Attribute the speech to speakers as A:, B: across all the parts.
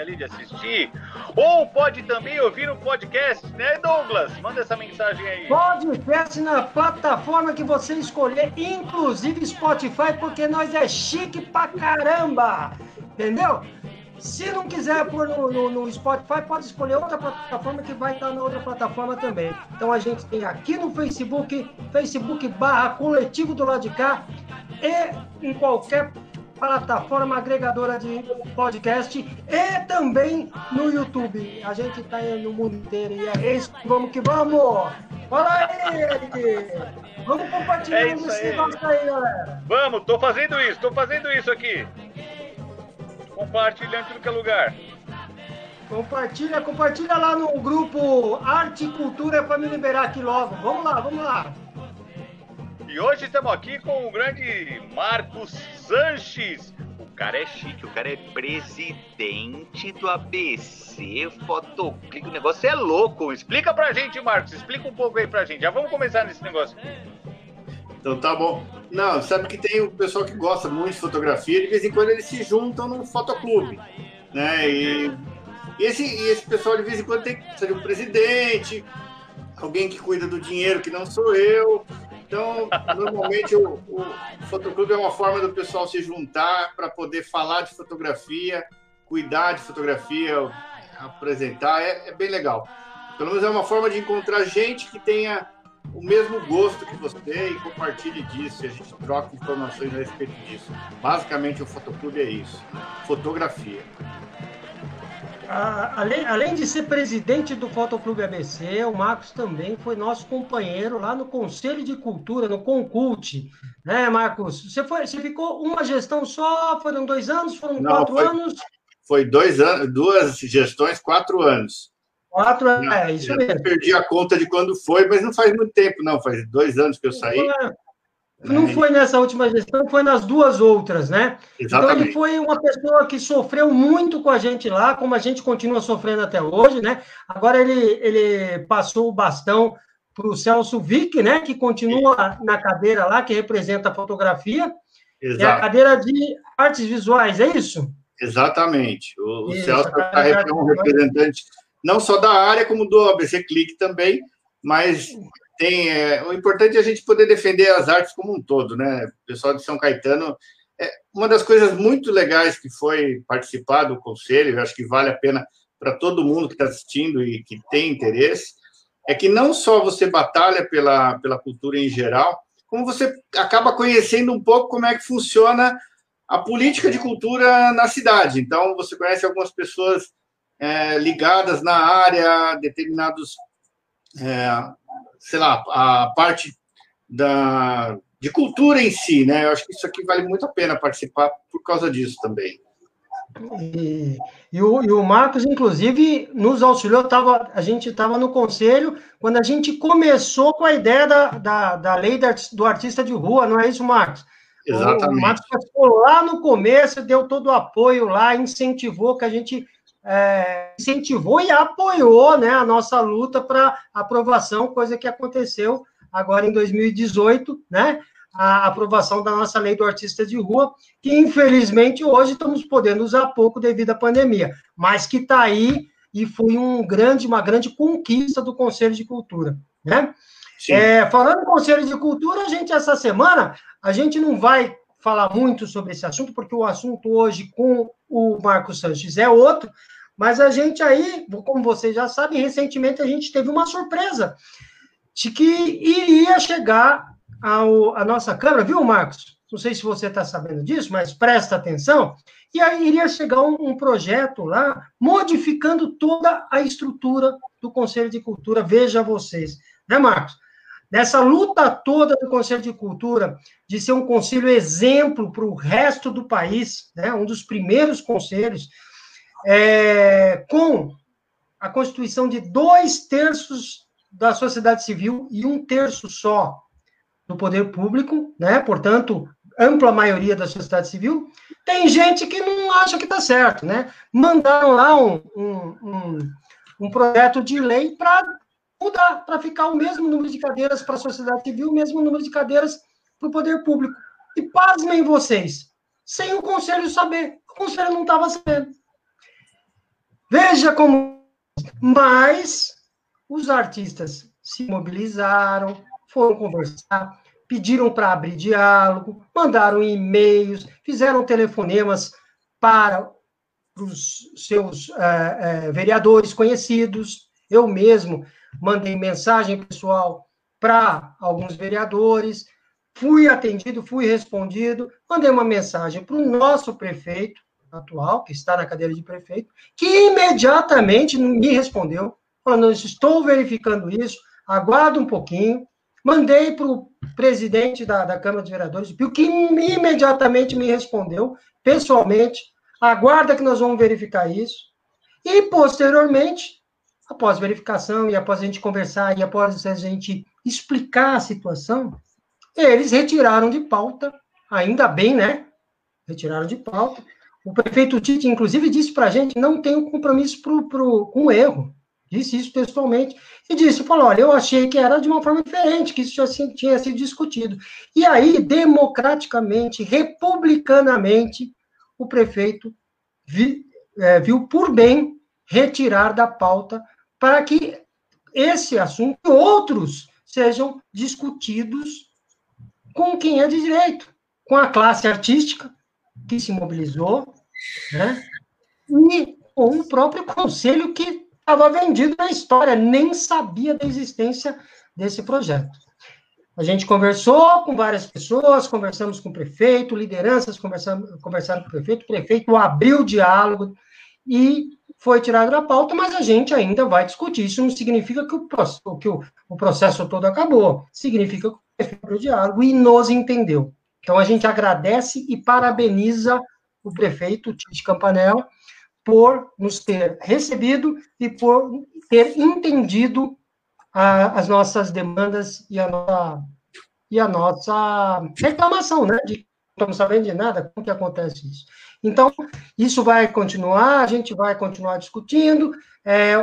A: ali de assistir. Ou pode também ouvir no podcast, né, Douglas? Manda essa mensagem aí.
B: Podcast na plataforma que você escolher, inclusive Spotify, porque nós é chique pra caramba. Entendeu? Se não quiser pôr no, no, no, Spotify, pode escolher outra plataforma que vai estar na outra plataforma também. Então a gente tem aqui no Facebook, Facebook barra coletivo do lado de cá, e em qualquer plataforma agregadora de podcast e também no YouTube. A gente está no mundo inteiro e é isso. Vamos que vamos! Fala aí! Vamos compartilhar é esse negócio aí, galera!
A: Vamos, tô fazendo isso, tô fazendo isso aqui. Compartilhando tudo que é lugar.
B: Compartilha, compartilha lá no grupo Arte e Cultura para me liberar aqui logo. Vamos lá, vamos lá.
A: E hoje estamos aqui com o grande Marcos Sanches. O cara é chique, o cara é presidente do ABC Fotoclique. O negócio é louco. Explica pra gente, Marcos. Explica um pouco aí pra gente. Já vamos começar nesse negócio.
C: Então tá bom. Não, sabe que tem o pessoal que gosta muito de fotografia, de vez em quando eles se juntam num fotoclube, né? E, e esse, e esse pessoal de vez em quando tem que ser um presidente, alguém que cuida do dinheiro que não sou eu. Então, normalmente o, o fotoclube é uma forma do pessoal se juntar para poder falar de fotografia, cuidar de fotografia, apresentar, é, é bem legal. Pelo menos é uma forma de encontrar gente que tenha o mesmo gosto que você e compartilhe disso. E a gente troca informações a respeito disso. Basicamente, o Fotoclube é isso: fotografia.
B: Além, além de ser presidente do Fotoclube ABC, o Marcos também foi nosso companheiro lá no Conselho de Cultura, no Concult. Né, Marcos? Você, foi, você ficou uma gestão só? Foram dois anos? Foram Não, quatro
C: foi,
B: anos?
C: Foi dois anos, duas gestões, quatro anos.
B: Quatro anos, é isso mesmo.
C: Perdi a conta de quando foi, mas não faz muito tempo, não. Faz dois anos que eu saí.
B: Não foi nessa última gestão, foi nas duas outras, né? Exatamente. Então ele foi uma pessoa que sofreu muito com a gente lá, como a gente continua sofrendo até hoje, né? Agora ele, ele passou o bastão para o Celso Vick, né? Que continua na cadeira lá, que representa a fotografia. Exato. É a cadeira de artes visuais, é isso?
C: Exatamente. O, isso, Celso é um representante não só da área, como do ABC Clique também, mas tem é, o importante é a gente poder defender as artes como um todo, né? O pessoal de São Caetano, é, uma das coisas muito legais que foi participar do conselho, eu acho que vale a pena para todo mundo que está assistindo e que tem interesse, é que não só você batalha pela, pela cultura em geral, como você acaba conhecendo um pouco como é que funciona a política de cultura na cidade. Então, você conhece algumas pessoas é, ligadas na área, determinados, é, sei lá, a parte da, de cultura em si, né? Eu acho que isso aqui vale muito a pena participar por causa disso também.
B: E, e, o, e o Marcos, inclusive, nos auxiliou. Tava, a gente estava no conselho quando a gente começou com a ideia da, da, da lei do artista de rua, não é isso, Marcos?
C: Exatamente.
B: O Marcos ficou lá no começo, deu todo o apoio lá, incentivou que a gente é, incentivou e apoiou né, a nossa luta para aprovação, coisa que aconteceu agora em 2018, né? A aprovação da nossa lei do artista de rua, que infelizmente hoje estamos podendo usar pouco devido à pandemia, mas que está aí e foi um grande, uma grande conquista do Conselho de Cultura, né? É, falando em Conselho de Cultura, a gente essa semana a gente não vai falar muito sobre esse assunto, porque o assunto hoje com o Marcos Sanches é outro, mas a gente aí, como vocês já sabem, recentemente a gente teve uma surpresa de que iria chegar ao, a nossa Câmara, viu, Marcos? Não sei se você está sabendo disso, mas presta atenção. E aí iria chegar um, um projeto lá, modificando toda a estrutura do Conselho de Cultura, veja vocês, né, Marcos? Nessa luta toda do Conselho de Cultura, de ser um conselho exemplo para o resto do país, né, um dos primeiros conselhos, é, com a constituição de dois terços da sociedade civil e um terço só do poder público, né? Portanto, ampla maioria da sociedade civil, tem gente que não acha que está certo, né? Mandaram lá um, um, um, um projeto de lei para mudar, para ficar o mesmo número de cadeiras para a sociedade civil, o mesmo número de cadeiras para o poder público. E pasmem vocês, sem o conselho saber, o conselho não estava sabendo. Veja como. Mas os artistas se mobilizaram, foram conversar, pediram para abrir diálogo, mandaram e-mails, fizeram telefonemas para os seus é, é, vereadores conhecidos. Eu mesmo mandei mensagem pessoal para alguns vereadores, fui atendido, fui respondido, mandei uma mensagem para o nosso prefeito atual, que está na cadeira de prefeito, que imediatamente me respondeu, falando: estou verificando isso, aguardo um pouquinho. Mandei para o presidente da, da Câmara de Vereadores, que imediatamente me respondeu, pessoalmente, aguarda que nós vamos verificar isso. E, posteriormente, após verificação e após a gente conversar e após a gente explicar a situação, eles retiraram de pauta, ainda bem, né? Retiraram de pauta. O prefeito Tite, inclusive, disse para a gente não tem um compromisso pro, pro, com o erro. Disse isso pessoalmente. E disse, falou, olha, eu achei que era de uma forma diferente, que isso já tinha sido discutido. E aí, democraticamente, republicanamente, o prefeito vi, é, viu por bem retirar da pauta para que esse assunto e outros sejam discutidos com quem é de direito, com a classe artística que se mobilizou, né? E com o próprio conselho que estava vendido na história, nem sabia da existência desse projeto. A gente conversou com várias pessoas, conversamos com o prefeito, lideranças conversaram, conversaram com o prefeito, o prefeito abriu o diálogo e foi tirado da pauta, mas a gente ainda vai discutir. Isso não significa que o, que o, o processo todo acabou, significa que o prefeito diálogo e nos entendeu. Então a gente agradece e parabeniza o prefeito Tite Campanella por nos ter recebido e por ter entendido a, as nossas demandas e a nossa, e a nossa reclamação, né? De não estamos sabendo de nada, como que acontece isso? Então, isso vai continuar, a gente vai continuar discutindo. É,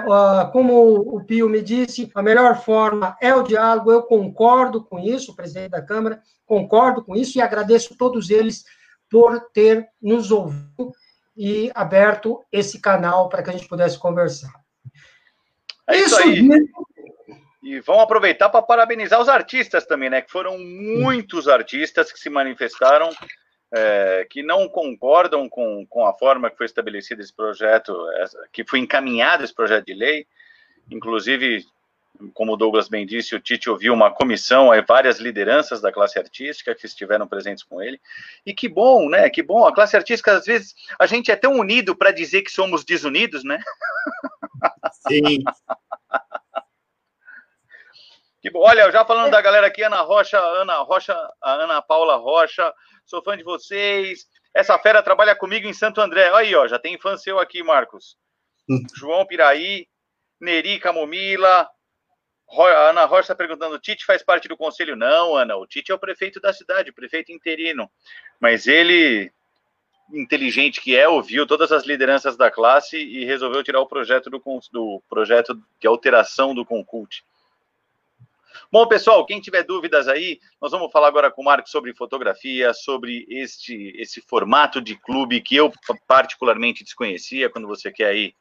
B: como o Pio me disse, a melhor forma é o diálogo, eu concordo com isso, o presidente da Câmara, concordo com isso e agradeço a todos eles por ter nos ouvido e aberto esse canal para que a gente pudesse conversar.
A: É isso, isso aí. E vamos aproveitar para parabenizar os artistas também, né? Que foram muitos artistas que se manifestaram, é, que não concordam com, com a forma que foi estabelecido esse projeto, que foi encaminhado esse projeto de lei. Inclusive, como o Douglas bem disse, o Tite ouviu uma comissão, várias lideranças da classe artística que estiveram presentes com ele. E que bom, né? Que bom. A classe artística, às vezes, a gente é tão unido para dizer que somos desunidos, né?
C: Sim.
A: que bom. Olha, já falando da galera aqui, Ana Rocha, Ana Rocha, a Ana Paula Rocha, sou fã de vocês. Essa fera trabalha comigo em Santo André. Aí, ó, já tem fã seu aqui, Marcos. Hum. João Piraí, Neri Camomila, a Ana Rocha está perguntando: o Tite faz parte do conselho? Não, Ana, o Tite é o prefeito da cidade, prefeito interino. Mas ele, inteligente que é, ouviu todas as lideranças da classe e resolveu tirar o projeto do, do projeto de alteração do Concult. Bom, pessoal, quem tiver dúvidas aí, nós vamos falar agora com o Marcos sobre fotografia, sobre este esse formato de clube que eu particularmente desconhecia quando você quer aí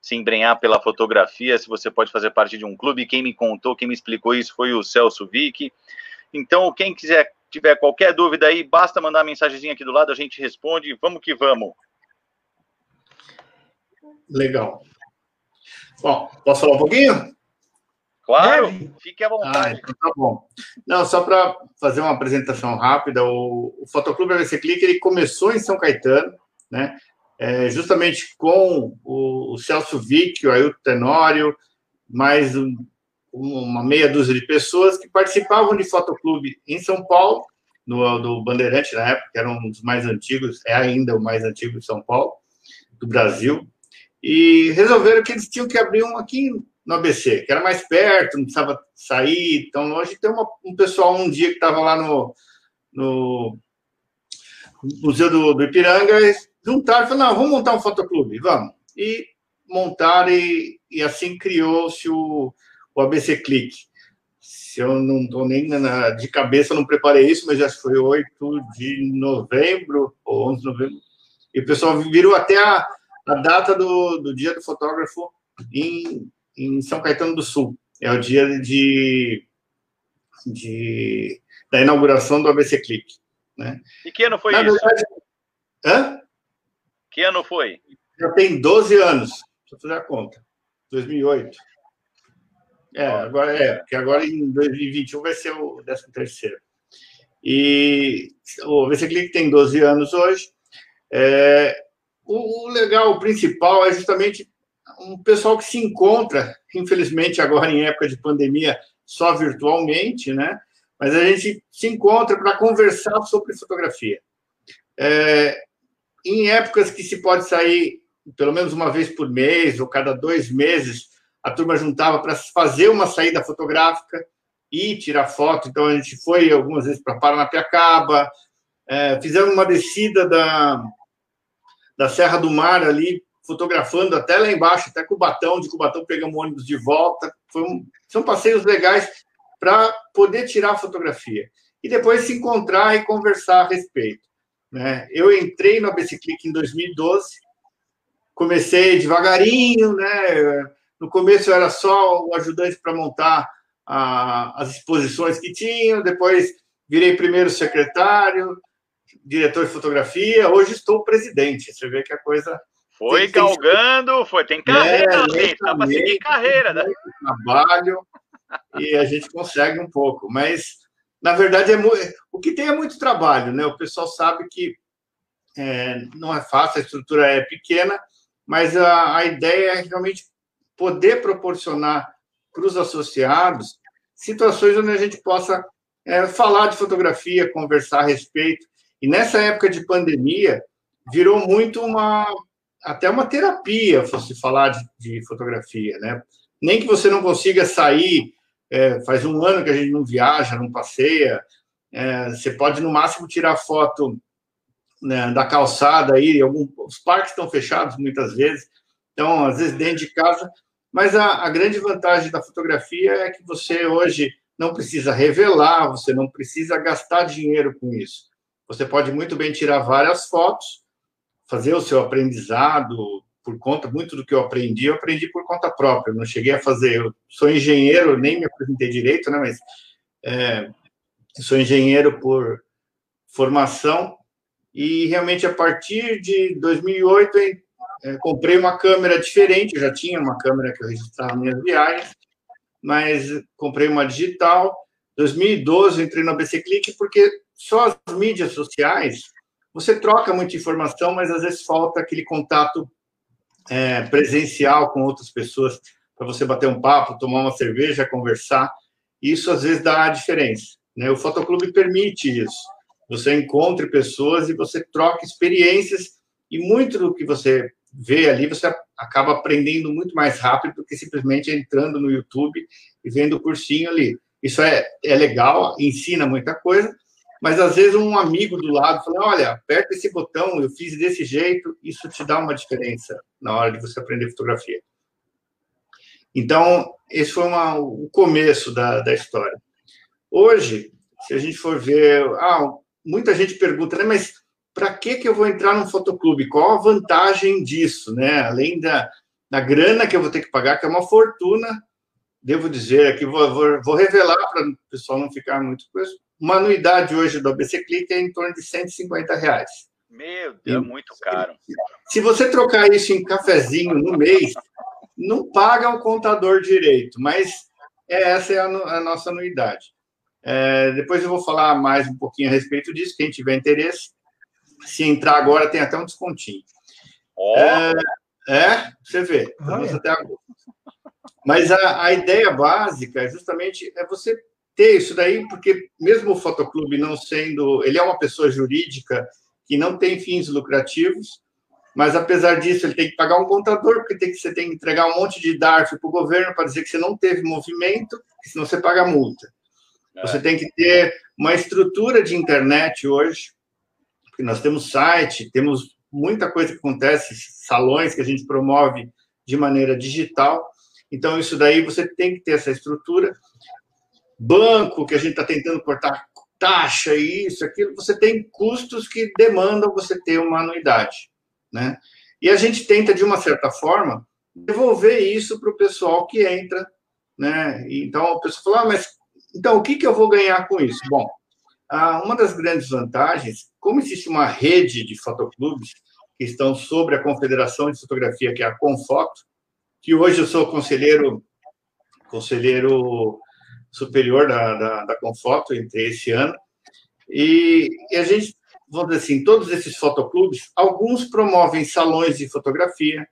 A: se embrenhar pela fotografia, se você pode fazer parte de um clube. Quem me contou, quem me explicou isso foi o Celso Vick. Então, quem quiser, tiver qualquer dúvida aí, basta mandar uma mensagenzinha aqui do lado, a gente responde. Vamos que vamos.
C: Legal. Bom, posso falar um pouquinho?
A: Claro, Deve. fique à vontade. Ah, então
C: tá bom. Não, só para fazer uma apresentação rápida, o, o Fotoclube AVC Clique ele começou em São Caetano, né? é, justamente com o, o Celso Vick, o Ailton Tenório, mais um, uma meia dúzia de pessoas que participavam de fotoclube em São Paulo, no do Bandeirante na época, que era um dos mais antigos, é ainda o mais antigo de São Paulo, do Brasil, e resolveram que eles tinham que abrir um aqui no ABC, que era mais perto, não precisava sair. Então, hoje tem uma, um pessoal um dia que estava lá no, no Museu do, do Ipiranga, juntaram e falaram, não, vamos montar um fotoclube, vamos. E montaram e, e assim criou-se o, o ABC Click. Se eu não estou nem na, de cabeça, não preparei isso, mas já foi 8 de novembro, ou 11 de novembro, e o pessoal virou até a, a data do, do dia do fotógrafo em, em São Caetano do Sul. É o dia de, de da inauguração do ABC Click. Né?
A: E que ano foi Na isso? Verdade,
C: hã?
A: Que ano foi?
C: Já tem 12 anos. Deixa eu fazer a conta. 2008. É, agora é, porque agora em 2021 vai ser o 13 terceiro. E o VC Click tem 12 anos hoje. É, o, o, legal, o principal é justamente um pessoal que se encontra, infelizmente agora em época de pandemia, só virtualmente, né? Mas a gente se encontra para conversar sobre fotografia. É, em épocas que se pode sair pelo menos uma vez por mês ou cada dois meses, a turma juntava para fazer uma saída fotográfica e tirar foto. Então a gente foi algumas vezes para Paranapiacaba, é, fizemos uma descida da, da Serra do Mar ali, fotografando até lá embaixo, até Cubatão, de Cubatão pegamos ônibus de volta. Um, são passeios legais para poder tirar fotografia. E depois se encontrar e conversar a respeito. Né? Eu entrei no ABC Click em 2012, comecei devagarinho, né? No começo eu era só o ajudante para montar a, as exposições que tinham, depois virei primeiro secretário, diretor de fotografia, hoje estou presidente. Você vê que a coisa.
A: Foi tem, galgando, tem... foi, tem carreira, é, dá para seguir carreira, né?
C: Trabalho e a gente consegue um pouco, mas na verdade é o que tem é muito trabalho, né? O pessoal sabe que é, não é fácil, a estrutura é pequena, mas a, a ideia é realmente poder proporcionar para os associados situações onde a gente possa é, falar de fotografia, conversar a respeito. E nessa época de pandemia, virou muito uma até uma terapia fosse falar de, de fotografia, né? Nem que você não consiga sair, é, faz um ano que a gente não viaja, não passeia, é, você pode no máximo tirar foto né, da calçada aí, algum, os parques estão fechados muitas vezes, então às vezes dentro de casa mas a, a grande vantagem da fotografia é que você hoje não precisa revelar, você não precisa gastar dinheiro com isso. Você pode muito bem tirar várias fotos, fazer o seu aprendizado por conta, muito do que eu aprendi, eu aprendi por conta própria. Eu não cheguei a fazer, eu sou engenheiro, nem me apresentei direito, né? Mas é, sou engenheiro por formação e realmente a partir de 2008 é, comprei uma câmera diferente, eu já tinha uma câmera que eu registrava minhas viagens, mas comprei uma digital. 2012 entrei no ABC Click porque só as mídias sociais você troca muita informação, mas às vezes falta aquele contato é, presencial com outras pessoas para você bater um papo, tomar uma cerveja, conversar. Isso às vezes dá a diferença. Né? O Fotoclube permite isso. Você encontre pessoas e você troca experiências e muito do que você vê ali, você acaba aprendendo muito mais rápido do que simplesmente entrando no YouTube e vendo o cursinho ali. Isso é, é legal, ensina muita coisa, mas às vezes um amigo do lado fala: olha, aperta esse botão, eu fiz desse jeito, isso te dá uma diferença na hora de você aprender fotografia. Então, esse foi uma, o começo da, da história. Hoje, se a gente for ver, ah, muita gente pergunta, né, mas para que, que eu vou entrar num fotoclube? Qual a vantagem disso, né? Além da, da grana que eu vou ter que pagar, que é uma fortuna, devo dizer aqui, vou, vou, vou revelar para o pessoal não ficar muito coisa. Uma anuidade hoje do ABC Click é em torno de 150 reais.
A: Meu Deus, é muito caro.
C: Se você trocar isso em cafezinho no mês, não paga o contador direito, mas essa é a, a nossa anuidade. É, depois eu vou falar mais um pouquinho a respeito disso, quem tiver interesse. Se entrar agora, tem até um descontinho.
A: Oh.
C: É, é, você vê. até Mas a, a ideia básica é justamente é você ter isso daí, porque mesmo o fotoclube não sendo, ele é uma pessoa jurídica que não tem fins lucrativos, mas apesar disso ele tem que pagar um contador, porque tem que, você tem que entregar um monte de DARF para o governo para dizer que você não teve movimento, senão você paga multa. É. Você tem que ter uma estrutura de internet hoje, porque nós temos site, temos muita coisa que acontece, salões que a gente promove de maneira digital. Então, isso daí você tem que ter essa estrutura. Banco, que a gente está tentando cortar taxa, isso, aquilo, você tem custos que demandam você ter uma anuidade, né? E a gente tenta, de uma certa forma, devolver isso para o pessoal que entra, né? Então, a pessoa fala, ah, mas então, o que, que eu vou ganhar com isso? Bom, uma das grandes vantagens, como existe uma rede de fotoclubes que estão sobre a Confederação de Fotografia, que é a Confoto, que hoje eu sou conselheiro conselheiro superior da, da, da Confoto, entrei esse ano, e, e a gente, vamos dizer assim, todos esses fotoclubes, alguns promovem salões de fotografia,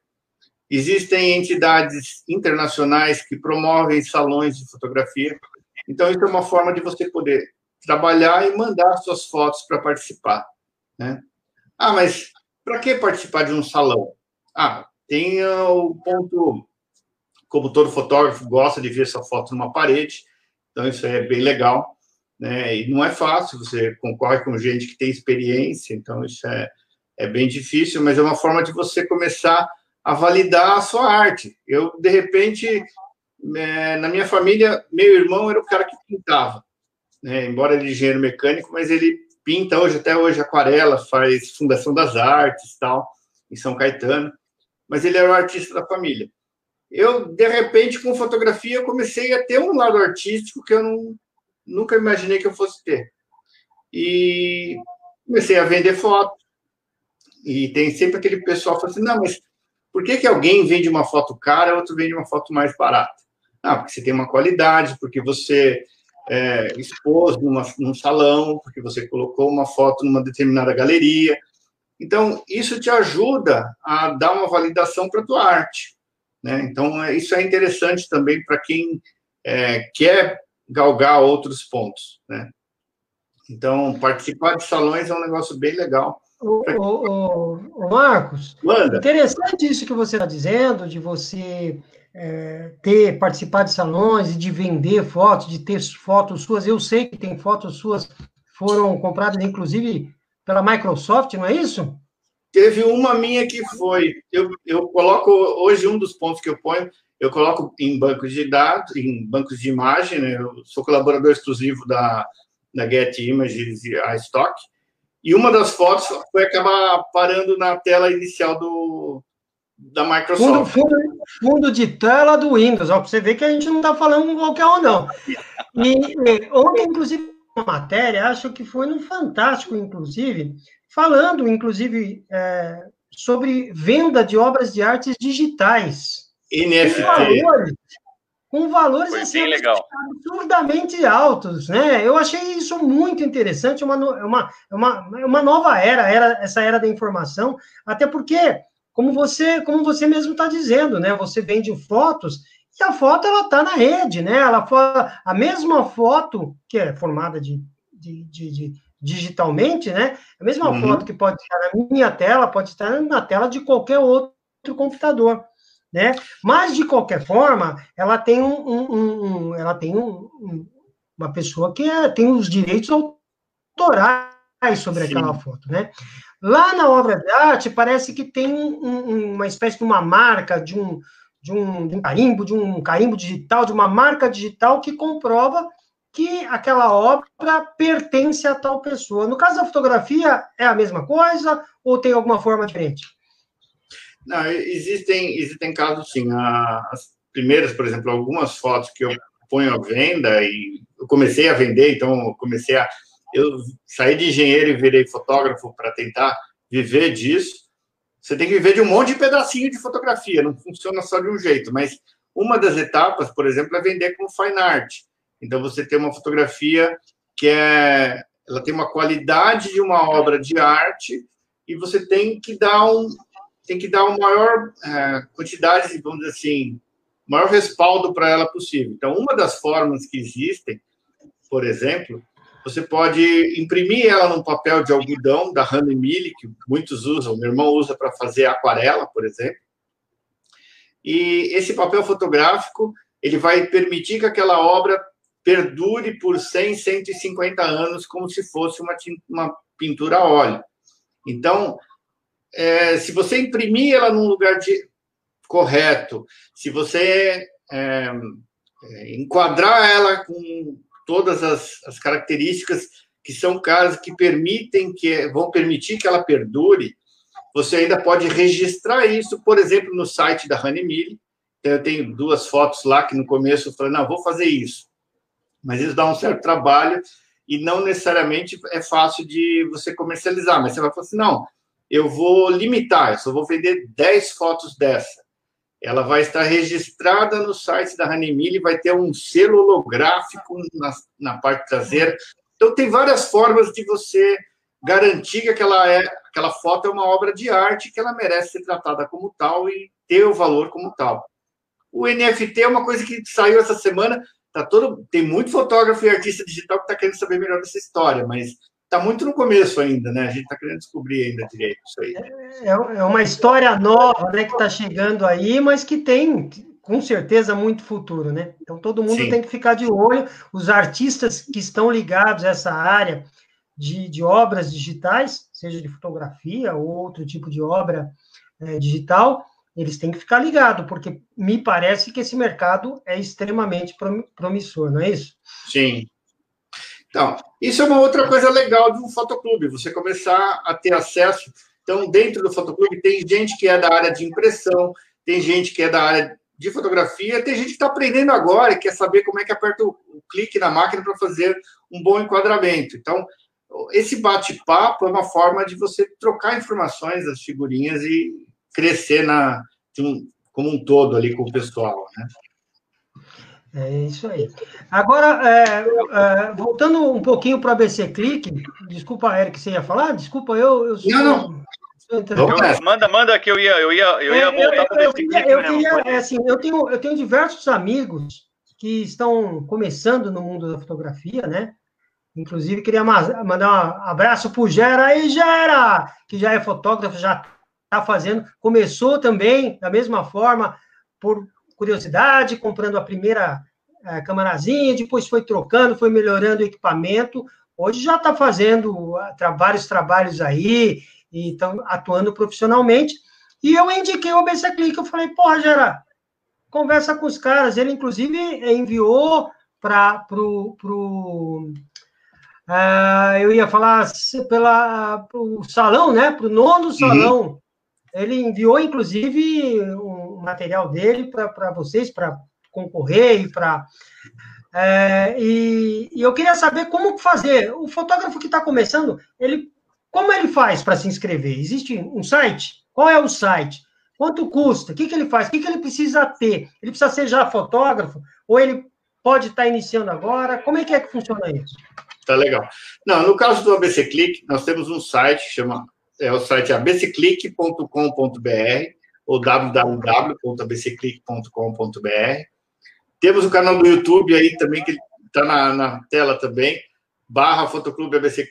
C: existem entidades internacionais que promovem salões de fotografia, então isso é uma forma de você poder trabalhar e mandar suas fotos para participar, né? Ah, mas para que participar de um salão? Ah, tem o ponto, como todo fotógrafo gosta de ver sua foto numa parede, então isso é bem legal, né? E não é fácil, você concorre com gente que tem experiência, então isso é, é bem difícil, mas é uma forma de você começar a validar a sua arte. Eu, de repente, é, na minha família, meu irmão era o cara que pintava, né? embora ele é engenheiro mecânico, mas ele pinta hoje, até hoje, aquarela, faz Fundação das Artes, tal, em São Caetano, mas ele era o artista da família. Eu, de repente, com fotografia, comecei a ter um lado artístico que eu não, nunca imaginei que eu fosse ter. E comecei a vender foto. E tem sempre aquele pessoal que fala assim, não, mas por que, que alguém vende uma foto cara e outro vende uma foto mais barata? Ah, porque você tem uma qualidade, porque você é, expôs numa, num salão, porque você colocou uma foto numa determinada galeria. Então, isso te ajuda a dar uma validação para a tua arte. Né? Então, é, isso é interessante também para quem é, quer galgar outros pontos. Né? Então, participar de salões é um negócio bem legal.
B: O, o, o, Marcos, Manda. interessante isso que você está dizendo, de você é, ter participado de salões e de vender fotos, de ter fotos suas. Eu sei que tem fotos suas foram compradas, inclusive, pela Microsoft, não é isso?
C: Teve uma minha que foi. Eu, eu coloco hoje um dos pontos que eu ponho, eu coloco em bancos de dados, em bancos de imagem. Né? Eu sou colaborador exclusivo da, da Get Images e a Stock. E uma das fotos foi acabar parando na tela inicial do, da Microsoft.
B: Fundo, fundo, fundo de tela do Windows, para você ver que a gente não está falando qualquer um, não. E, ontem, inclusive, uma matéria, acho que foi no Fantástico, inclusive, falando, inclusive, é, sobre venda de obras de artes digitais.
C: NFT.
B: Com valores, com valores assim, absurdamente altos, né? Eu achei isso muito interessante, uma, uma, uma, uma nova era, era, essa era da informação, até porque como você, como você mesmo está dizendo, né? Você vende fotos e a foto ela está na rede, né? Ela a mesma foto que é formada de, de, de, de digitalmente, né? A mesma uhum. foto que pode estar na minha tela pode estar na tela de qualquer outro computador, né? Mas de qualquer forma, ela tem um, um, um ela tem um, uma pessoa que é, tem os direitos autorais sobre Sim. aquela foto, né? Lá na obra de arte, parece que tem um, uma espécie de uma marca, de um, de, um, de um carimbo, de um carimbo digital, de uma marca digital que comprova que aquela obra pertence a tal pessoa. No caso da fotografia, é a mesma coisa ou tem alguma forma diferente?
C: Não, existem, existem casos, sim. As primeiras, por exemplo, algumas fotos que eu ponho à venda e eu comecei a vender, então comecei a eu saí de engenheiro e virei fotógrafo para tentar viver disso. Você tem que viver de um monte de pedacinho de fotografia, não funciona só de um jeito, mas uma das etapas, por exemplo, é vender como fine art. Então você tem uma fotografia que é ela tem uma qualidade de uma obra de arte e você tem que dar um tem que dar uma maior é, quantidade, vamos dizer assim, maior respaldo para ela possível. Então, uma das formas que existem, por exemplo, você pode imprimir ela num papel de algodão da Honey Mill, que muitos usam, meu irmão usa para fazer aquarela, por exemplo. E esse papel fotográfico, ele vai permitir que aquela obra perdure por 100, 150 anos, como se fosse uma, uma pintura a óleo. Então, é, se você imprimir ela num lugar de, correto, se você é, é, enquadrar ela com todas as, as características que são caras que permitem que vão permitir que ela perdure, você ainda pode registrar isso, por exemplo, no site da Honeymill. Então, eu tenho duas fotos lá que no começo eu falei, não, vou fazer isso. Mas isso dá um certo trabalho e não necessariamente é fácil de você comercializar. Mas você vai falar assim, não, eu vou limitar, eu só vou vender 10 fotos dessa. Ela vai estar registrada no site da Honeymill e vai ter um selo holográfico na, na parte traseira. Então, tem várias formas de você garantir que aquela, é, aquela foto é uma obra de arte, que ela merece ser tratada como tal e ter o valor como tal. O NFT é uma coisa que saiu essa semana. Tá todo, tem muito fotógrafo e artista digital que está querendo saber melhor dessa história, mas está muito no começo ainda, né? A gente está querendo descobrir ainda direito isso aí.
B: É, é uma história nova, né, que está chegando aí, mas que tem com certeza muito futuro, né? Então todo mundo Sim. tem que ficar de olho. Os artistas que estão ligados a essa área, de, de obras digitais, seja de fotografia ou outro tipo de obra é, digital, eles têm que ficar ligados, porque me parece que esse mercado é extremamente promissor, não é isso?
C: Sim. Então, isso é uma outra coisa legal de um fotoclube, você começar a ter acesso. Então, dentro do fotoclube, tem gente que é da área de impressão, tem gente que é da área de fotografia, tem gente que está aprendendo agora e quer saber como é que aperta o, o clique na máquina para fazer um bom enquadramento. Então, esse bate-papo é uma forma de você trocar informações das figurinhas e crescer na, como um todo ali com o pessoal, né?
B: É isso aí. Agora, é, é, voltando um pouquinho para a BC Click, desculpa, Eric, você ia falar? Desculpa, eu. eu
C: sou... Não, não.
A: Eu, manda, manda que eu ia, eu ia, eu ia é, voltar para
B: eu, eu, eu, queria, é, assim, eu tenho, eu tenho diversos amigos que estão começando no mundo da fotografia, né? Inclusive, queria mandar um abraço para o Gera. Aí, Gera! Que já é fotógrafo, já está fazendo. Começou também, da mesma forma, por curiosidade, comprando a primeira é, camarazinha, depois foi trocando, foi melhorando o equipamento. Hoje já está fazendo uh, vários trabalhos aí, e estão atuando profissionalmente. E eu indiquei o BC Click, eu falei, porra, Gera, conversa com os caras. Ele, inclusive, enviou para o pro, Uh, eu ia falar pela o salão, né? Para o nono uhum. salão. Uhum. Ele enviou, inclusive, um material dele para vocês, para concorrer e para. É, e, e, eu queria saber como fazer. O fotógrafo que está começando, ele, como ele faz para se inscrever? Existe um site? Qual é o site? Quanto custa? O que, que ele faz? O que, que ele precisa ter? Ele precisa ser já fotógrafo? Ou ele pode estar tá iniciando agora? Como é que é que funciona isso?
C: Tá legal. Não, no caso do ABC Click, nós temos um site, chama, é o site abcclick.com.br ou www.abcclick.com.br. Temos o canal do YouTube aí também, que está na, na, tela também, barra Fotoclube ABC.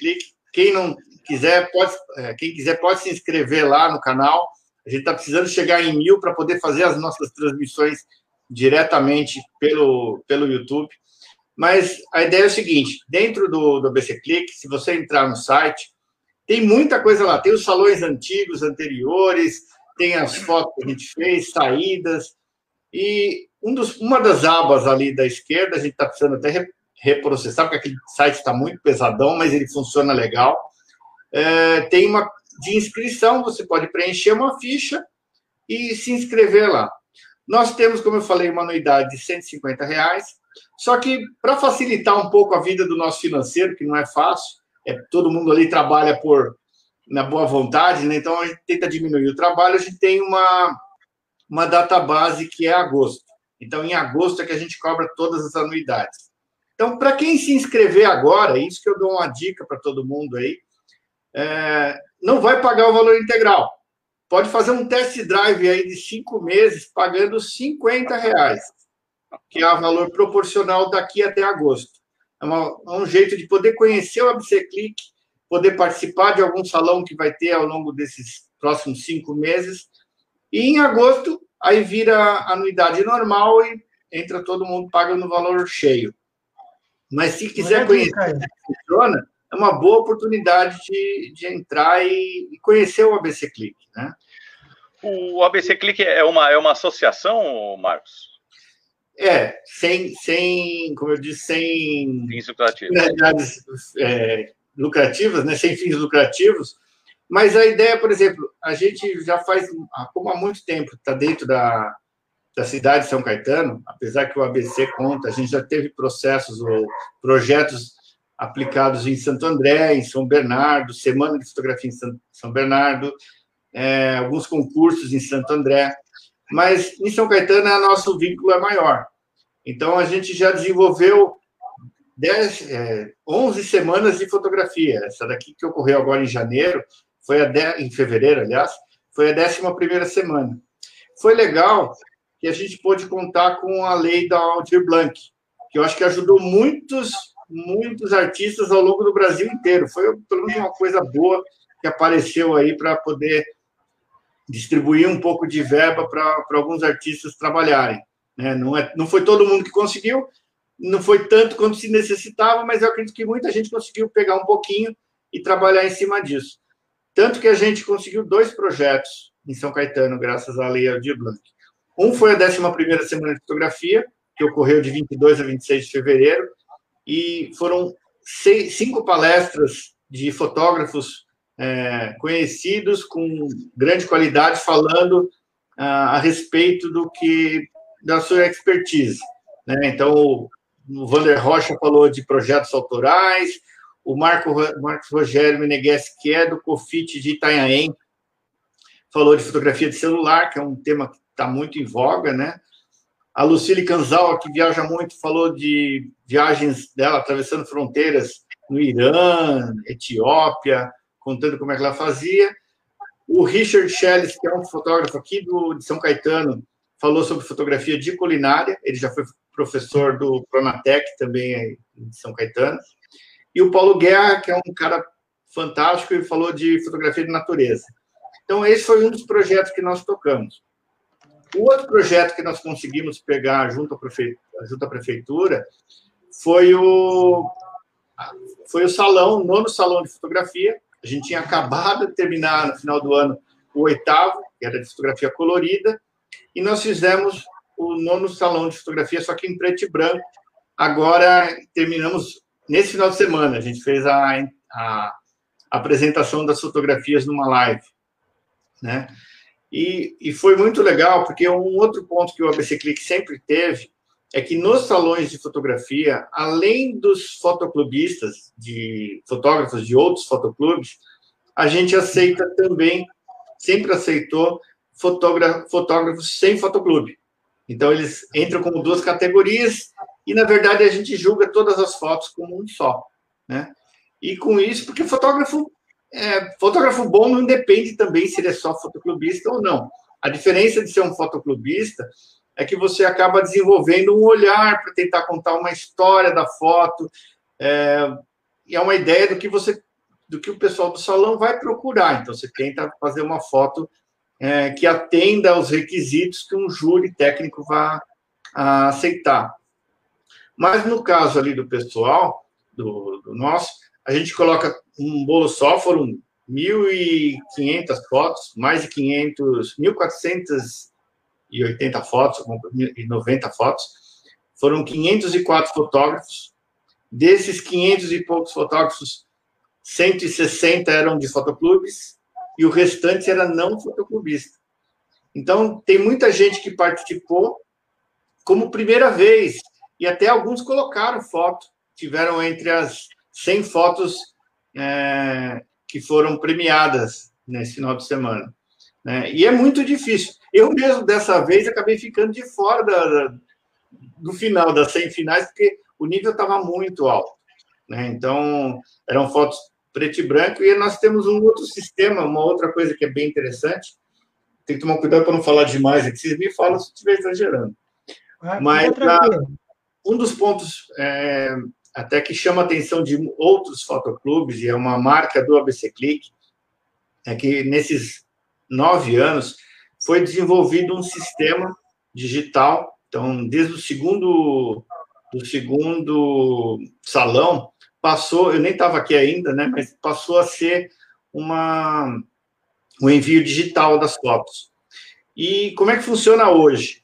C: Quem não quiser, pode, é, quem quiser pode se inscrever lá no canal. A gente está precisando chegar em mil para poder fazer as nossas transmissões diretamente pelo, pelo YouTube. Mas a ideia é o seguinte: dentro do, do BC Click, se você entrar no site, tem muita coisa lá. Tem os salões antigos, anteriores, tem as fotos que a gente fez, saídas. E um dos, uma das abas ali da esquerda, a gente está precisando até reprocessar, porque aquele site está muito pesadão, mas ele funciona legal. É, tem uma de inscrição, você pode preencher uma ficha e se inscrever lá. Nós temos, como eu falei, uma anuidade de 150 reais só que, para facilitar um pouco a vida do nosso financeiro, que não é fácil, é, todo mundo ali trabalha por na boa vontade, né? então a gente tenta diminuir o trabalho, a gente tem uma, uma data base que é agosto. Então, em agosto é que a gente cobra todas as anuidades. Então, para quem se inscrever agora, isso que eu dou uma dica para todo mundo aí, é, não vai pagar o valor integral. Pode fazer um test drive aí de cinco meses pagando 50 reais que é o valor proporcional daqui até agosto. É, uma, é um jeito de poder conhecer o ABCClick, poder participar de algum salão que vai ter ao longo desses próximos cinco meses. E em agosto, aí vira anuidade normal e entra todo mundo paga no valor cheio. Mas se quiser conhecer como funciona, é uma boa oportunidade de, de entrar e, e conhecer o ABC Click, né?
A: O ABC Click é uma, é uma associação, Marcos?
C: É, sem, sem, como eu disse, sem
A: fins lucrativos,
C: é, lucrativas, né, sem fins lucrativos, Mas a ideia, por exemplo, a gente já faz, como há muito tempo, está dentro da, da cidade de São Caetano, apesar que o ABC conta, a gente já teve processos ou projetos aplicados em Santo André, em São Bernardo, Semana de Fotografia em São Bernardo, é, alguns concursos em Santo André, mas em São Caetano, nosso vínculo é maior. Então, a gente já desenvolveu 10, é, 11 semanas de fotografia. Essa daqui que ocorreu agora em janeiro, foi a de, em fevereiro, aliás, foi a 11 primeira semana. Foi legal que a gente pôde contar com a lei da Aldir Blanc, que eu acho que ajudou muitos, muitos artistas ao longo do Brasil inteiro. Foi pelo menos uma coisa boa que apareceu aí para poder distribuir um pouco de verba para alguns artistas trabalharem. Né? Não, é, não foi todo mundo que conseguiu, não foi tanto quanto se necessitava, mas eu acredito que muita gente conseguiu pegar um pouquinho e trabalhar em cima disso. Tanto que a gente conseguiu dois projetos em São Caetano, graças à Lei Aldir Blanc. Um foi a 11ª Semana de Fotografia, que ocorreu de 22 a 26 de fevereiro, e foram seis, cinco palestras de fotógrafos é, conhecidos com grande qualidade falando ah, a respeito do que da sua expertise. Né? Então, o, o Vander Rocha falou de projetos autorais, o Marco, Marcos Rogério Meneghes, que é do COFIT de Itanhaém, falou de fotografia de celular, que é um tema que está muito em voga, né? A Lucille Canzal, que viaja muito, falou de viagens dela atravessando fronteiras no Irã, Etiópia, contando como é que ela fazia. O Richard Schelles, que é um fotógrafo aqui do, de São Caetano, falou sobre fotografia de culinária. Ele já foi professor do Pronatec, também em São Caetano. E o Paulo Guerra, que é um cara fantástico, e falou de fotografia de natureza. Então, esse foi um dos projetos que nós tocamos. O outro projeto que nós conseguimos pegar junto à prefeitura, junto à prefeitura foi o foi o salão, o nono salão de fotografia, a gente tinha acabado de terminar no final do ano o oitavo, que era de fotografia colorida, e nós fizemos o nono salão de fotografia, só que em preto e branco. Agora terminamos nesse final de semana, a gente fez a, a apresentação das fotografias numa live, né? E, e foi muito legal, porque um outro ponto que o ABC Click sempre teve é que nos salões de fotografia, além dos fotoclubistas, de fotógrafos de outros fotoclubes, a gente aceita também, sempre aceitou, fotógrafos sem fotoclube. Então, eles entram como duas categorias e, na verdade, a gente julga todas as fotos como um só. Né? E com isso, porque fotógrafo, é, fotógrafo bom não depende também se ele é só fotoclubista ou não. A diferença de ser um fotoclubista é que você acaba desenvolvendo um olhar para tentar contar uma história da foto. É, e é uma ideia do que você, do que o pessoal do salão vai procurar. Então você tenta fazer uma foto é, que atenda aos requisitos que um júri técnico vai aceitar. Mas no caso ali do pessoal, do, do nosso, a gente coloca um bolo só, foram 1.500 fotos, mais de 500, 1.400 e 80 fotos, e 90 fotos. Foram 504 fotógrafos. Desses 500 e poucos fotógrafos, 160 eram de fotoclubes e o restante era não fotoclubista. Então, tem muita gente que participou como primeira vez, e até alguns colocaram foto, tiveram entre as 100 fotos é, que foram premiadas nesse final de semana. Né? E é muito difícil. Eu mesmo, dessa vez, acabei ficando de fora da, do final, das 100 finais, porque o nível estava muito alto. Né? Então, eram fotos preto e branco, e nós temos um outro sistema, uma outra coisa que é bem interessante. Tem que tomar cuidado para não falar demais aqui, vocês me falam se estiver exagerando. Ah, Mas a, um dos pontos é, até que chama a atenção de outros fotoclubes, e é uma marca do ABC Click, é que nesses nove anos, foi desenvolvido um sistema digital. Então, desde o segundo, do segundo salão, passou, eu nem estava aqui ainda, né, mas passou a ser uma, um envio digital das fotos. E como é que funciona hoje?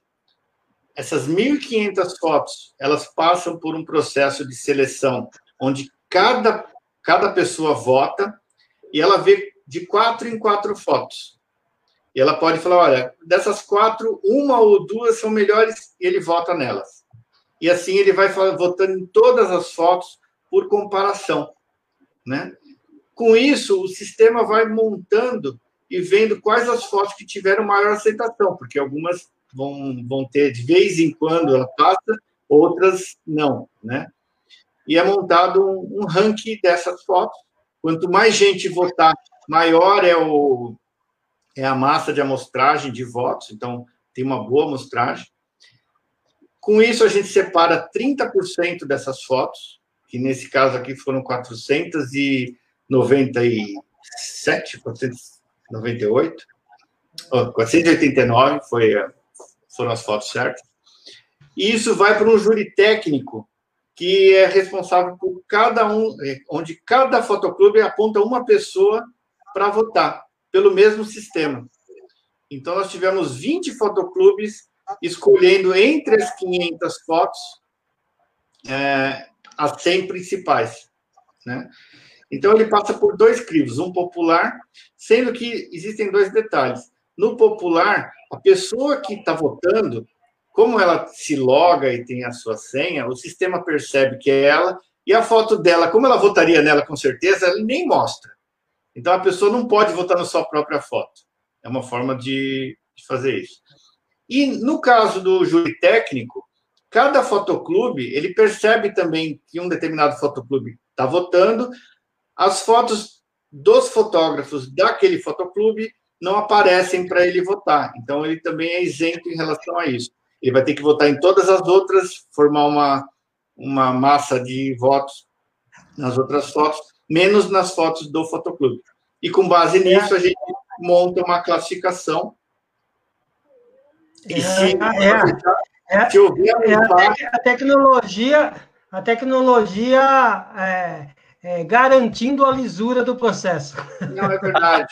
C: Essas 1.500 fotos, elas passam por um processo de seleção, onde cada, cada pessoa vota e ela vê de quatro em quatro fotos. E ela pode falar: olha, dessas quatro, uma ou duas são melhores, e ele vota nelas. E assim ele vai votando em todas as fotos por comparação. Né? Com isso, o sistema vai montando e vendo quais as fotos que tiveram maior aceitação, porque algumas vão, vão ter de vez em quando ela passa, outras não, né? E é montado um, um ranking dessas fotos. Quanto mais gente votar, maior é o é a massa de amostragem de votos, então tem uma boa amostragem. Com isso, a gente separa 30% dessas fotos, que nesse caso aqui foram 497, 498, 489 foi, foram as fotos certas. E isso vai para um júri técnico que é responsável por cada um, é, onde cada fotoclube aponta uma pessoa para votar, pelo mesmo sistema. Então, nós tivemos 20 fotoclubes escolhendo entre as 500 fotos é, as 100 principais. Né? Então, ele passa por dois crivos, um popular, sendo que existem dois detalhes. No popular, a pessoa que está votando, como ela se loga e tem a sua senha, o sistema percebe que é ela, e a foto dela, como ela votaria nela com certeza, ele nem mostra. Então, a pessoa não pode votar na sua própria foto. É uma forma de, de fazer isso. E no caso do júri técnico, cada fotoclube ele percebe também que um determinado fotoclube está votando, as fotos dos fotógrafos daquele fotoclube não aparecem para ele votar. Então ele também é isento em relação a isso. Ele vai ter que votar em todas as outras, formar uma, uma massa de votos nas outras fotos, menos nas fotos do fotoclube. E com base nisso a gente monta uma classificação
B: e se, é, é, houver é, a, a tecnologia, a tecnologia é, é, garantindo a lisura do processo.
C: Não, é verdade.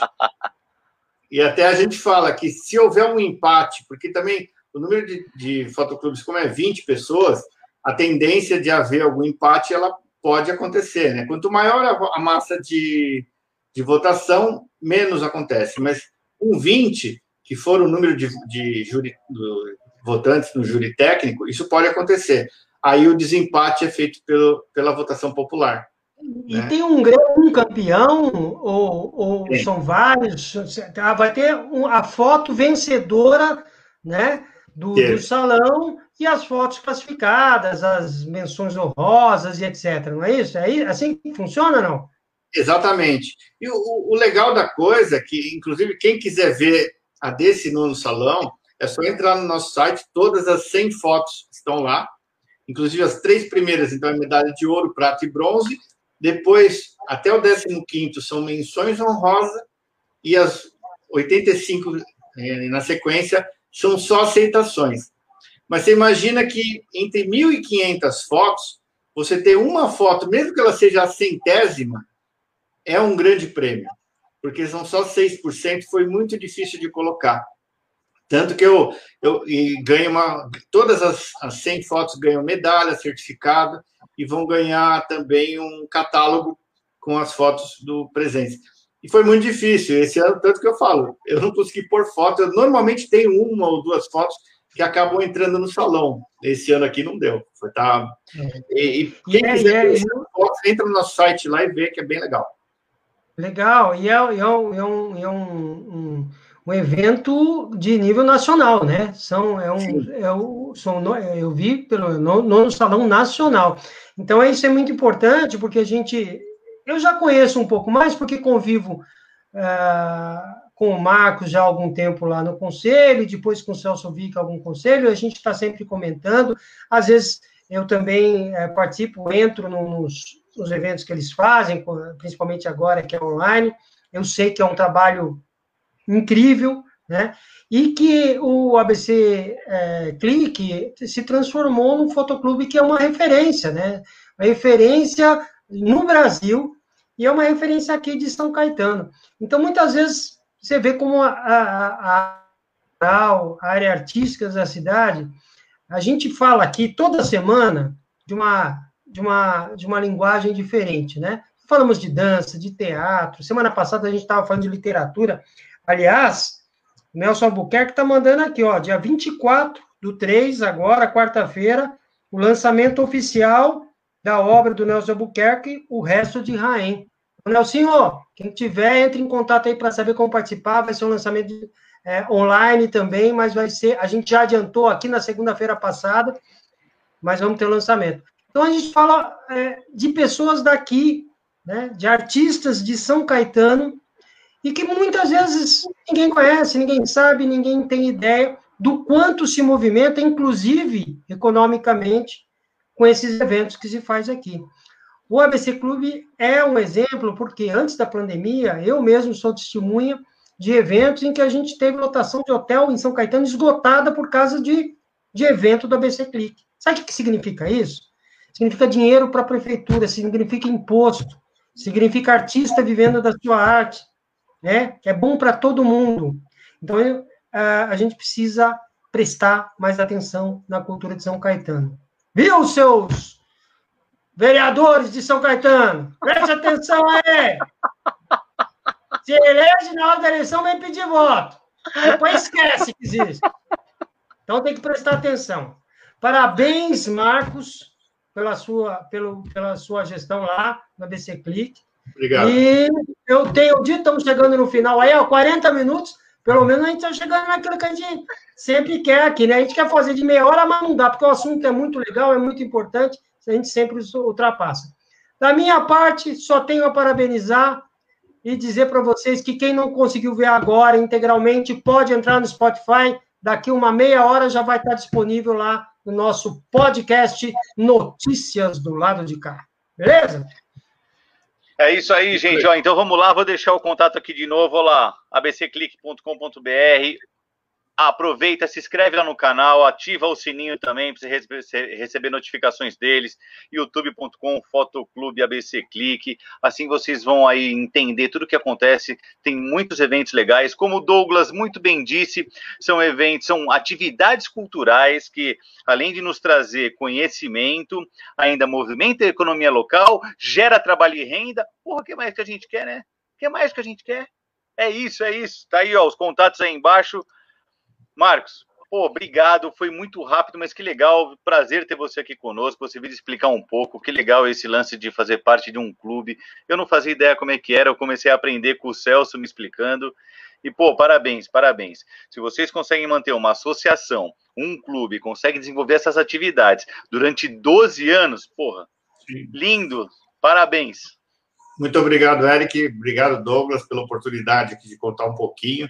C: E até a gente fala que se houver um empate, porque também o número de, de fotoclubes, como é 20 pessoas, a tendência de haver algum empate, ela pode acontecer, né? Quanto maior a, a massa de, de votação, menos acontece. Mas com 20, que for o número de, de júri, do, votantes no júri técnico, isso pode acontecer. Aí o desempate é feito pelo, pela votação popular.
B: E né? tem um, campeão, ou, ou são vários, tá? vai ter a foto vencedora né, do, do, salão e as fotos classificadas, as menções honrosas e etc. Não é isso? É assim que funciona, não?
C: Exatamente. E o, o legal da coisa é que, inclusive, quem quiser ver a desse nono salão, é só entrar no nosso site, todas as 100 fotos estão lá, inclusive as três primeiras, então, é medalha de ouro, prata e bronze, depois, até o 15 são menções honrosas, e as 85 eh, na sequência são só aceitações. Mas você imagina que entre 1.500 fotos, você ter uma foto, mesmo que ela seja a centésima, é um grande prêmio porque são só 6%, foi muito difícil de colocar. Tanto que eu, eu ganho uma. Todas as, as 100 fotos ganham medalha, certificado, e vão ganhar também um catálogo com as fotos do presente. E foi muito difícil esse ano, tanto que eu falo, eu não consegui pôr foto. Eu normalmente tenho uma ou duas fotos que acabam entrando no salão. Esse ano aqui não deu. Foi, tá... É. E, e quem é, quiser é, fotos, entra no nosso site lá e vê que é bem legal.
B: Legal, e é, é, é, um, é um, um, um, evento de nível nacional, né? São, é um, é o, são, eu vi pelo no, no salão nacional. Então, isso é muito importante, porque a gente. Eu já conheço um pouco mais, porque convivo uh, com o Marcos já há algum tempo lá no conselho, depois com o Celso Vick algum conselho, a gente está sempre comentando. Às vezes eu também uh, participo, entro nos, os eventos que eles fazem, principalmente agora que é online. Eu sei que é um trabalho incrível, né? E que o ABC é, Clique se transformou num fotoclube que é uma referência, né? Uma referência no Brasil e é uma referência aqui de São Caetano. Então, muitas vezes, você vê como a, a, a, a área artística da cidade, a gente fala aqui toda semana de uma de uma, de uma linguagem diferente, né? Falamos de dança, de teatro. Semana passada a gente estava falando de literatura. Aliás, Nelson Albuquerque está mandando aqui, ó, dia 24 do 3, agora, quarta-feira, o lançamento oficial da obra do Nelson Albuquerque, O Resto de Raém. Nelson, quem tiver, entre em contato aí para saber como participar. Vai ser um lançamento é, online também, mas vai ser. A gente já adiantou aqui na segunda-feira passada, mas vamos ter o lançamento. Então a gente fala é, de pessoas daqui, né, de artistas de São Caetano, e que muitas vezes ninguém conhece, ninguém sabe, ninguém tem ideia do quanto se movimenta, inclusive economicamente, com esses eventos que se faz aqui. O ABC Clube é um exemplo, porque antes da pandemia, eu mesmo sou testemunha de eventos em que a gente teve lotação de hotel em São Caetano esgotada por causa de, de evento do ABC Click. Sabe o que significa isso? Significa dinheiro para a prefeitura, significa imposto, significa artista vivendo da sua arte, né? É bom para todo mundo. Então, eu, a, a gente precisa prestar mais atenção na cultura de São Caetano. Viu, seus vereadores de São Caetano? Preste atenção aí! Se elege na hora da eleição, vem pedir voto. Depois esquece que existe. Então tem que prestar atenção. Parabéns, Marcos, pela sua, pelo, pela sua gestão lá na BC Click.
C: Obrigado.
B: E eu tenho dito, estamos chegando no final aí, ó, 40 minutos. Pelo menos a gente está chegando naquilo que a gente sempre quer aqui, né? A gente quer fazer de meia hora, mas não dá, porque o assunto é muito legal, é muito importante, a gente sempre ultrapassa. Da minha parte, só tenho a parabenizar e dizer para vocês que quem não conseguiu ver agora integralmente pode entrar no Spotify. Daqui uma meia hora já vai estar disponível lá no nosso podcast Notícias do Lado de Cá. Beleza?
A: É isso aí, gente. Ó, então vamos lá, vou deixar o contato aqui de novo. Olha lá, abcclick.com.br aproveita, se inscreve lá no canal, ativa o sininho também para você receber notificações deles, youtube.com, Fotoclube ABC Clique, assim vocês vão aí entender tudo o que acontece, tem muitos eventos legais, como o Douglas muito bem disse, são eventos, são atividades culturais que, além de nos trazer conhecimento, ainda movimenta a economia local, gera trabalho e renda, porra, o que mais que a gente quer, né? O que mais que a gente quer? É isso, é isso. Tá aí, ó, os contatos aí embaixo. Marcos, pô, obrigado, foi muito rápido, mas que legal, prazer ter você aqui conosco, você vir explicar um pouco, que legal esse lance de fazer parte de um clube. Eu não fazia ideia como é que era, eu comecei a aprender com o Celso me explicando. E, pô, parabéns, parabéns. Se vocês conseguem manter uma associação, um clube, conseguem desenvolver essas atividades durante 12 anos, porra, Sim. lindo, parabéns.
C: Muito obrigado, Eric. Obrigado, Douglas, pela oportunidade aqui de contar um pouquinho.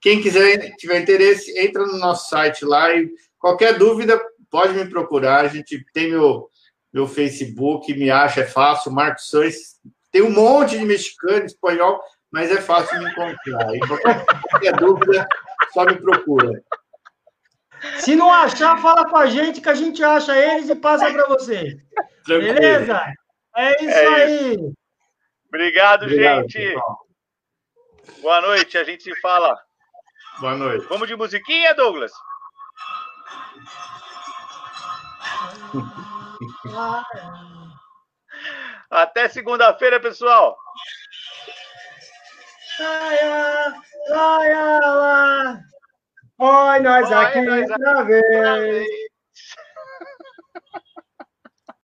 C: Quem quiser, tiver interesse, entra no nosso site lá e qualquer dúvida pode me procurar. A gente tem meu, meu Facebook, me acha, é fácil. Marcos Sanz, tem um monte de mexicano, espanhol, mas é fácil me encontrar. E qualquer, qualquer dúvida, só me procura.
B: Se não achar, fala com a gente que a gente acha eles e passa para você. Tranquilo. Beleza? É isso é aí. Isso.
A: Obrigado, Obrigado, gente. Pessoal. Boa noite, a gente se fala.
C: Boa noite.
A: Vamos de musiquinha, Douglas? Até segunda-feira, pessoal.
B: Laia, laia, lá. Oi, nós Oi, aqui nós outra vez.